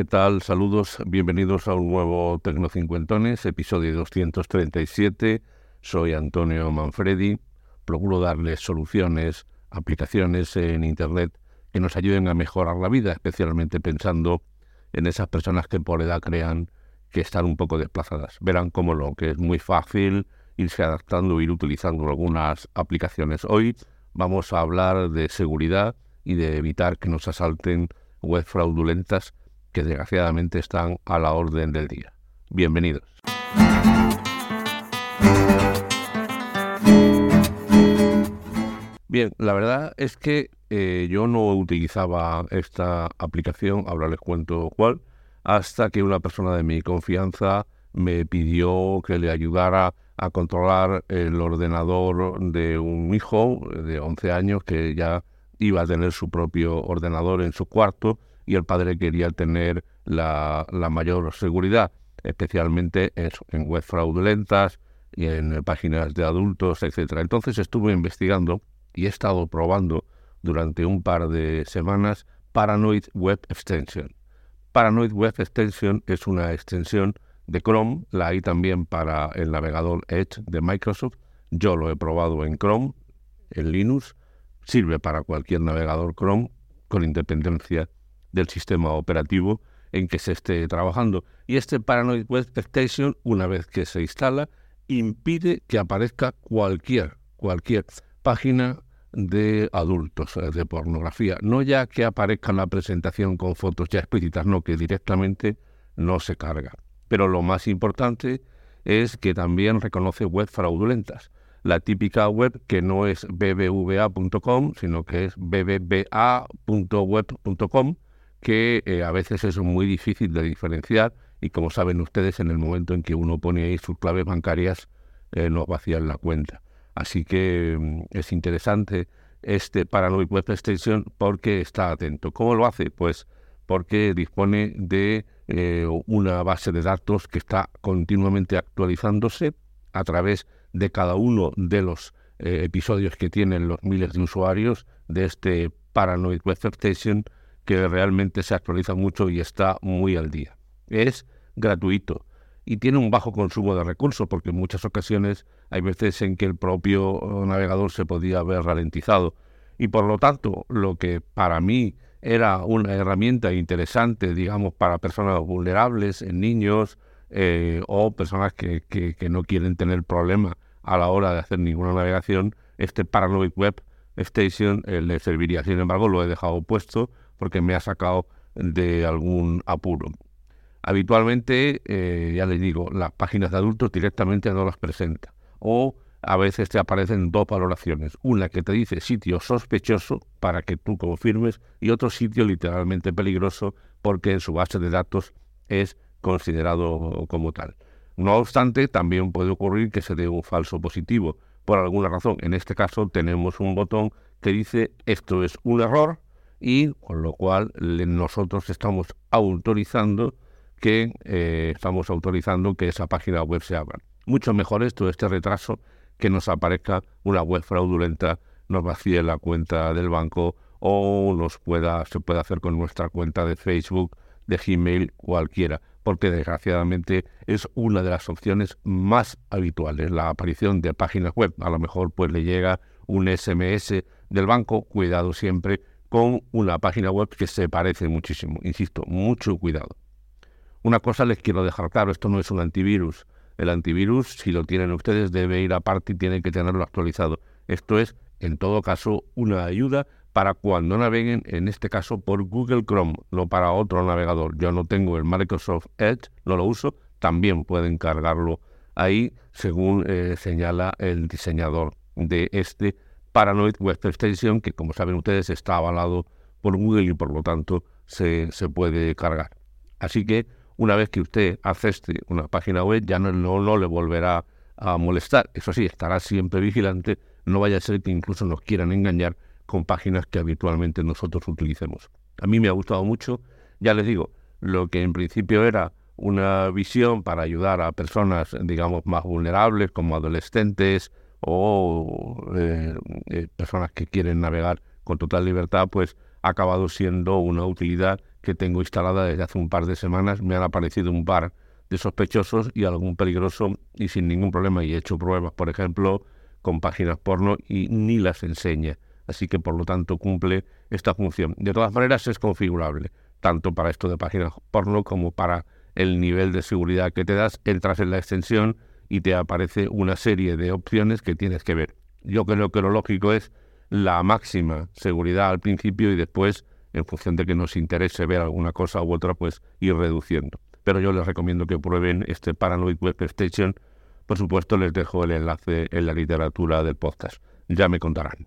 ¿Qué tal? Saludos, bienvenidos a un nuevo Tecnocincuentones, episodio 237. Soy Antonio Manfredi. Procuro darles soluciones, aplicaciones en Internet que nos ayuden a mejorar la vida, especialmente pensando en esas personas que por edad crean que están un poco desplazadas. Verán cómo lo que es muy fácil irse adaptando, ir utilizando algunas aplicaciones. Hoy vamos a hablar de seguridad y de evitar que nos asalten web fraudulentas que desgraciadamente están a la orden del día. Bienvenidos. Bien, la verdad es que eh, yo no utilizaba esta aplicación, ahora les cuento cuál, hasta que una persona de mi confianza me pidió que le ayudara a controlar el ordenador de un hijo de 11 años que ya iba a tener su propio ordenador en su cuarto y el padre quería tener la, mayor seguridad, especialmente en, web fraudulentas y en páginas de adultos, etc. Entonces estuve investigando y he estado probando durante un par de semanas Paranoid Web Extension. Paranoid Web Extension es una extensión de Chrome, la hay también para el navegador Edge de Microsoft. Yo lo he probado en Chrome, en Linux, sirve para cualquier navegador Chrome con independencia del sistema operativo en que se esté trabajando. Y este Paranoid Web Extension, una vez que se instala, impide que aparezca cualquier, cualquier página de adultos, eh, de pornografía. No ya que aparezca la presentación con fotos ya explícitas, no, que directamente no se carga. Pero lo más importante es que también reconoce web fraudulentas. La típica web que no es bbva.com, sino que es bbba.web.com, que eh, a veces es muy difícil de diferenciar y como saben ustedes, en el momento en que uno pone ahí sus claves bancarias, eh, nos vacían la cuenta. Así que mm, es interesante este Paranoid Web Extension porque está atento. ¿Cómo lo hace? Pues porque dispone de eh, una base de datos que está continuamente actualizándose a través de cada uno de los eh, episodios que tienen los miles de usuarios de este Paranoid Web Extension que realmente se actualiza mucho y está muy al día. Es gratuito y tiene un bajo consumo de recursos, porque en muchas ocasiones hay veces en que el propio navegador se podía haber ralentizado. Y por lo tanto, lo que para mí era una herramienta interesante, digamos, para personas vulnerables, niños eh, o personas que, que, no quieren tener problemas a la hora de hacer ninguna navegación, este Paranoid Web Station eh, le serviría. Sin embargo, lo he dejado puesto porque me ha sacado de algún apuro. Habitualmente, eh, ya les digo, las páginas de adultos directamente no las presenta. O a veces te aparecen dos valoraciones. Una que te dice sitio sospechoso para que tú confirmes y otro sitio literalmente peligroso porque en su base de datos es considerado como tal. No obstante, también puede ocurrir que se dé un falso positivo. Por alguna razón, en este caso tenemos un botón que dice esto es un error y con lo cual nosotros estamos autorizando que eh, estamos autorizando que esa página web se abra. Mucho mejor esto, este retraso, que nos aparezca una web fraudulenta, nos vacíe la cuenta del banco o nos pueda, se pueda hacer con nuestra cuenta de Facebook, de Gmail, cualquiera, porque desgraciadamente es una de las opciones más habituales, la aparición de páginas web. A lo mejor pues le llega un SMS del banco, cuidado siempre con una página web que se parece muchísimo, insisto, mucho cuidado. Una cosa les quiero dejar claro, esto no es un antivirus. El antivirus, si lo tienen ustedes, debe ir aparte y tienen que tenerlo actualizado. Esto es, en todo caso, una ayuda para cuando naveguen, en este caso por Google Chrome, no para otro navegador. Yo no tengo el Microsoft Edge, no lo uso, también pueden cargarlo ahí, según eh, señala el diseñador de este Paranoid Web Extension, que como saben ustedes está avalado por Google y por lo tanto se, se puede cargar. Así que una vez que usted acceste una página web, ya no, no, le volverá a molestar. Eso sí, estará siempre vigilante, no vaya a ser que incluso nos quieran engañar con páginas que habitualmente nosotros utilicemos. A mí me ha gustado mucho, ya les digo, lo que en principio era una visión para ayudar a personas, digamos, más vulnerables, como adolescentes o eh, eh, personas que quieren navegar con total libertad, pues ha acabado siendo una utilidad que tengo instalada desde hace un par de semanas. Me han aparecido un par de sospechosos y algún peligroso y sin ningún problema. Y he hecho pruebas, por ejemplo, con páginas porno y ni las enseña. Así que por lo tanto cumple esta función. De todas maneras es configurable, tanto para esto de páginas porno como para el nivel de seguridad que te das. Entras en la extensión y te aparece una serie de opciones que tienes que ver. Yo creo que lo lógico es la máxima seguridad al principio y después, en función de que nos interese ver alguna cosa u otra, pues ir reduciendo. Pero yo les recomiendo que prueben este Paranoid Web Station. Por supuesto, les dejo el enlace en la literatura del podcast. Ya me contarán.